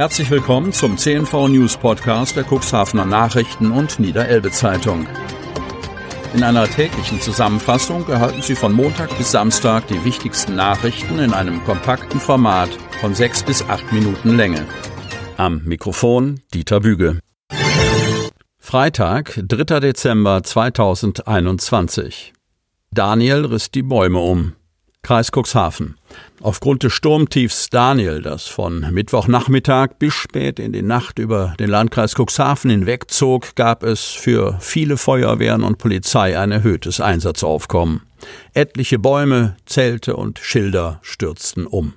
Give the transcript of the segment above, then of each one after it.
Herzlich willkommen zum CNV News Podcast der Cuxhavener Nachrichten und Niederelbe Zeitung. In einer täglichen Zusammenfassung erhalten Sie von Montag bis Samstag die wichtigsten Nachrichten in einem kompakten Format von sechs bis acht Minuten Länge. Am Mikrofon Dieter Büge. Freitag, 3. Dezember 2021. Daniel riss die Bäume um. Kreis Cuxhaven. Aufgrund des Sturmtiefs Daniel, das von Mittwochnachmittag bis spät in die Nacht über den Landkreis Cuxhaven hinwegzog, gab es für viele Feuerwehren und Polizei ein erhöhtes Einsatzaufkommen. Etliche Bäume, Zelte und Schilder stürzten um.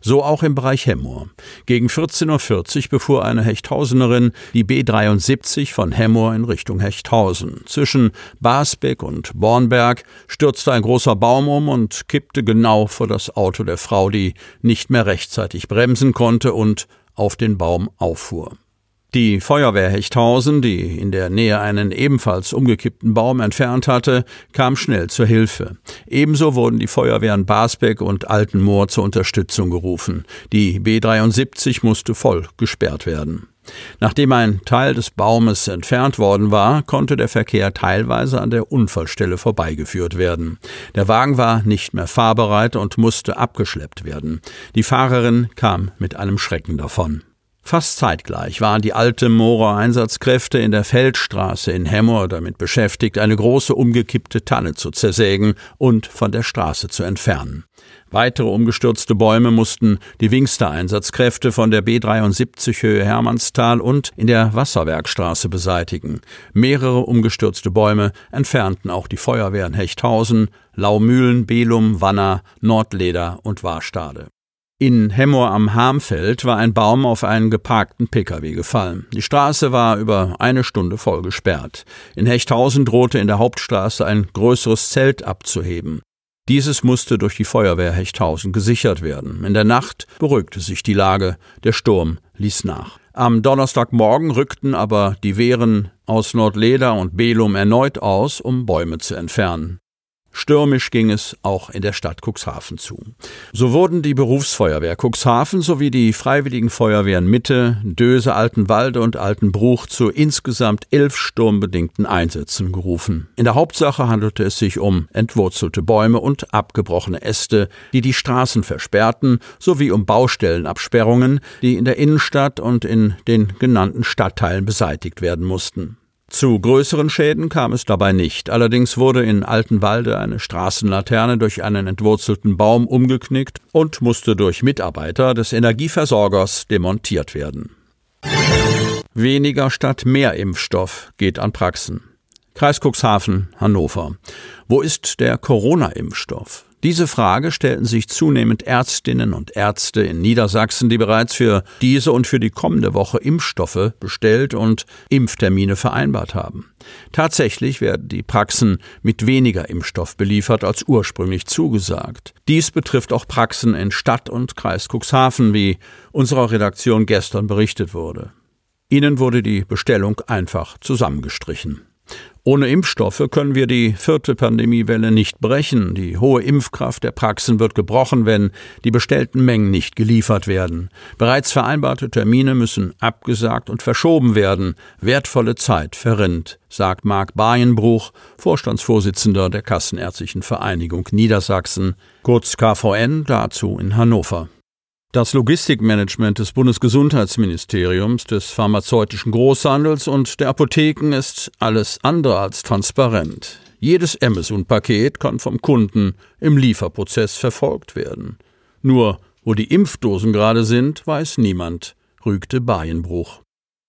So auch im Bereich Hemmoor. Gegen 14.40 Uhr befuhr eine Hechthausenerin die B73 von Hemmoor in Richtung Hechthausen. Zwischen Basbeck und Bornberg stürzte ein großer Baum um und kippte genau vor das Auto der Frau, die nicht mehr rechtzeitig bremsen konnte und auf den Baum auffuhr. Die Feuerwehr Hechthausen, die in der Nähe einen ebenfalls umgekippten Baum entfernt hatte, kam schnell zur Hilfe. Ebenso wurden die Feuerwehren Basbeck und Altenmoor zur Unterstützung gerufen. Die B73 musste voll gesperrt werden. Nachdem ein Teil des Baumes entfernt worden war, konnte der Verkehr teilweise an der Unfallstelle vorbeigeführt werden. Der Wagen war nicht mehr fahrbereit und musste abgeschleppt werden. Die Fahrerin kam mit einem Schrecken davon. Fast zeitgleich waren die alte Moorer Einsatzkräfte in der Feldstraße in Hemmoor damit beschäftigt, eine große umgekippte Tanne zu zersägen und von der Straße zu entfernen. Weitere umgestürzte Bäume mussten die Wingster Einsatzkräfte von der B73 Höhe Hermannstal und in der Wasserwerkstraße beseitigen. Mehrere umgestürzte Bäume entfernten auch die Feuerwehren Hechthausen, Laumühlen, Belum, Wanner, Nordleder und Warstade. In Hemmoor am Harmfeld war ein Baum auf einen geparkten Pkw gefallen. Die Straße war über eine Stunde voll gesperrt. In Hechthausen drohte in der Hauptstraße ein größeres Zelt abzuheben. Dieses musste durch die Feuerwehr Hechthausen gesichert werden. In der Nacht beruhigte sich die Lage, der Sturm ließ nach. Am Donnerstagmorgen rückten aber die Wehren aus Nordleder und Belum erneut aus, um Bäume zu entfernen. Stürmisch ging es auch in der Stadt Cuxhaven zu. So wurden die Berufsfeuerwehr Cuxhaven sowie die Freiwilligen Feuerwehren Mitte, Döse, Altenwalde und Altenbruch zu insgesamt elf sturmbedingten Einsätzen gerufen. In der Hauptsache handelte es sich um entwurzelte Bäume und abgebrochene Äste, die die Straßen versperrten, sowie um Baustellenabsperrungen, die in der Innenstadt und in den genannten Stadtteilen beseitigt werden mussten. Zu größeren Schäden kam es dabei nicht. Allerdings wurde in Altenwalde eine Straßenlaterne durch einen entwurzelten Baum umgeknickt und musste durch Mitarbeiter des Energieversorgers demontiert werden. Weniger statt mehr Impfstoff geht an Praxen. Kreis Cuxhaven, Hannover. Wo ist der Corona-Impfstoff? Diese Frage stellten sich zunehmend Ärztinnen und Ärzte in Niedersachsen, die bereits für diese und für die kommende Woche Impfstoffe bestellt und Impftermine vereinbart haben. Tatsächlich werden die Praxen mit weniger Impfstoff beliefert als ursprünglich zugesagt. Dies betrifft auch Praxen in Stadt und Kreis Cuxhaven, wie unserer Redaktion gestern berichtet wurde. Ihnen wurde die Bestellung einfach zusammengestrichen. Ohne Impfstoffe können wir die vierte Pandemiewelle nicht brechen. Die hohe Impfkraft der Praxen wird gebrochen, wenn die bestellten Mengen nicht geliefert werden. Bereits vereinbarte Termine müssen abgesagt und verschoben werden. Wertvolle Zeit verrinnt, sagt Marc Bayenbruch, Vorstandsvorsitzender der Kassenärztlichen Vereinigung Niedersachsen, kurz KVN, dazu in Hannover. Das Logistikmanagement des Bundesgesundheitsministeriums, des pharmazeutischen Großhandels und der Apotheken ist alles andere als transparent. Jedes Amazon-Paket kann vom Kunden im Lieferprozess verfolgt werden. Nur wo die Impfdosen gerade sind, weiß niemand, rügte Bayenbruch.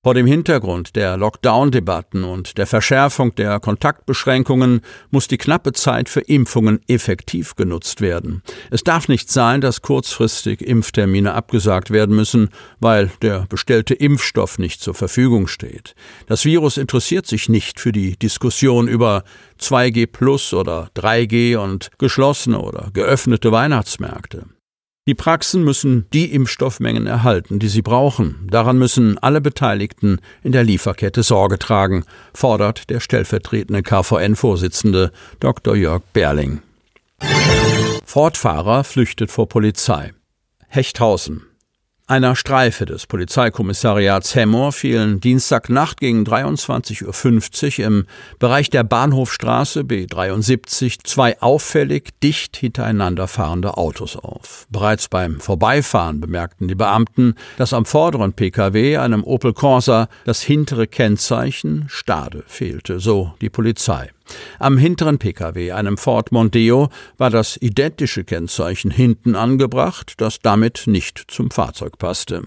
Vor dem Hintergrund der Lockdown-Debatten und der Verschärfung der Kontaktbeschränkungen muss die knappe Zeit für Impfungen effektiv genutzt werden. Es darf nicht sein, dass kurzfristig Impftermine abgesagt werden müssen, weil der bestellte Impfstoff nicht zur Verfügung steht. Das Virus interessiert sich nicht für die Diskussion über 2G plus oder 3G und geschlossene oder geöffnete Weihnachtsmärkte. Die Praxen müssen die Impfstoffmengen erhalten, die sie brauchen. Daran müssen alle Beteiligten in der Lieferkette Sorge tragen, fordert der stellvertretende KVN-Vorsitzende Dr. Jörg Berling. Fortfahrer flüchtet vor Polizei. Hechthausen. Einer Streife des Polizeikommissariats Hemmoor fielen Dienstagnacht gegen 23.50 Uhr im Bereich der Bahnhofstraße B73 zwei auffällig dicht hintereinander fahrende Autos auf. Bereits beim Vorbeifahren bemerkten die Beamten, dass am vorderen Pkw, einem Opel Corsa, das hintere Kennzeichen Stade fehlte, so die Polizei. Am hinteren Pkw, einem Ford Mondeo, war das identische Kennzeichen hinten angebracht, das damit nicht zum Fahrzeug passte.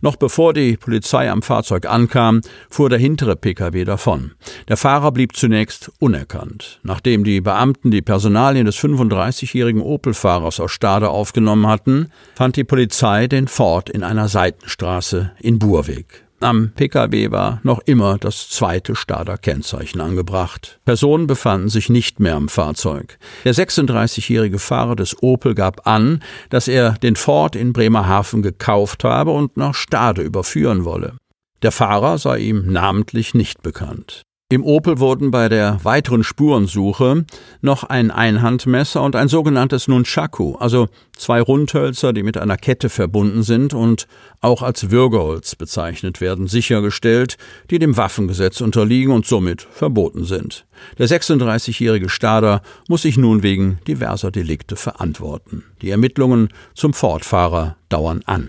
Noch bevor die Polizei am Fahrzeug ankam, fuhr der hintere Pkw davon. Der Fahrer blieb zunächst unerkannt. Nachdem die Beamten die Personalien des 35-jährigen Opel-Fahrers aus Stade aufgenommen hatten, fand die Polizei den Ford in einer Seitenstraße in Burweg. Am Pkw war noch immer das zweite Stader Kennzeichen angebracht. Personen befanden sich nicht mehr am Fahrzeug. Der 36-jährige Fahrer des Opel gab an, dass er den Ford in Bremerhaven gekauft habe und nach Stade überführen wolle. Der Fahrer sei ihm namentlich nicht bekannt. Im Opel wurden bei der weiteren Spurensuche noch ein Einhandmesser und ein sogenanntes Nunchaku, also zwei Rundhölzer, die mit einer Kette verbunden sind und auch als Würgeholz bezeichnet werden, sichergestellt, die dem Waffengesetz unterliegen und somit verboten sind. Der 36-jährige Stader muss sich nun wegen diverser Delikte verantworten. Die Ermittlungen zum Fortfahrer dauern an.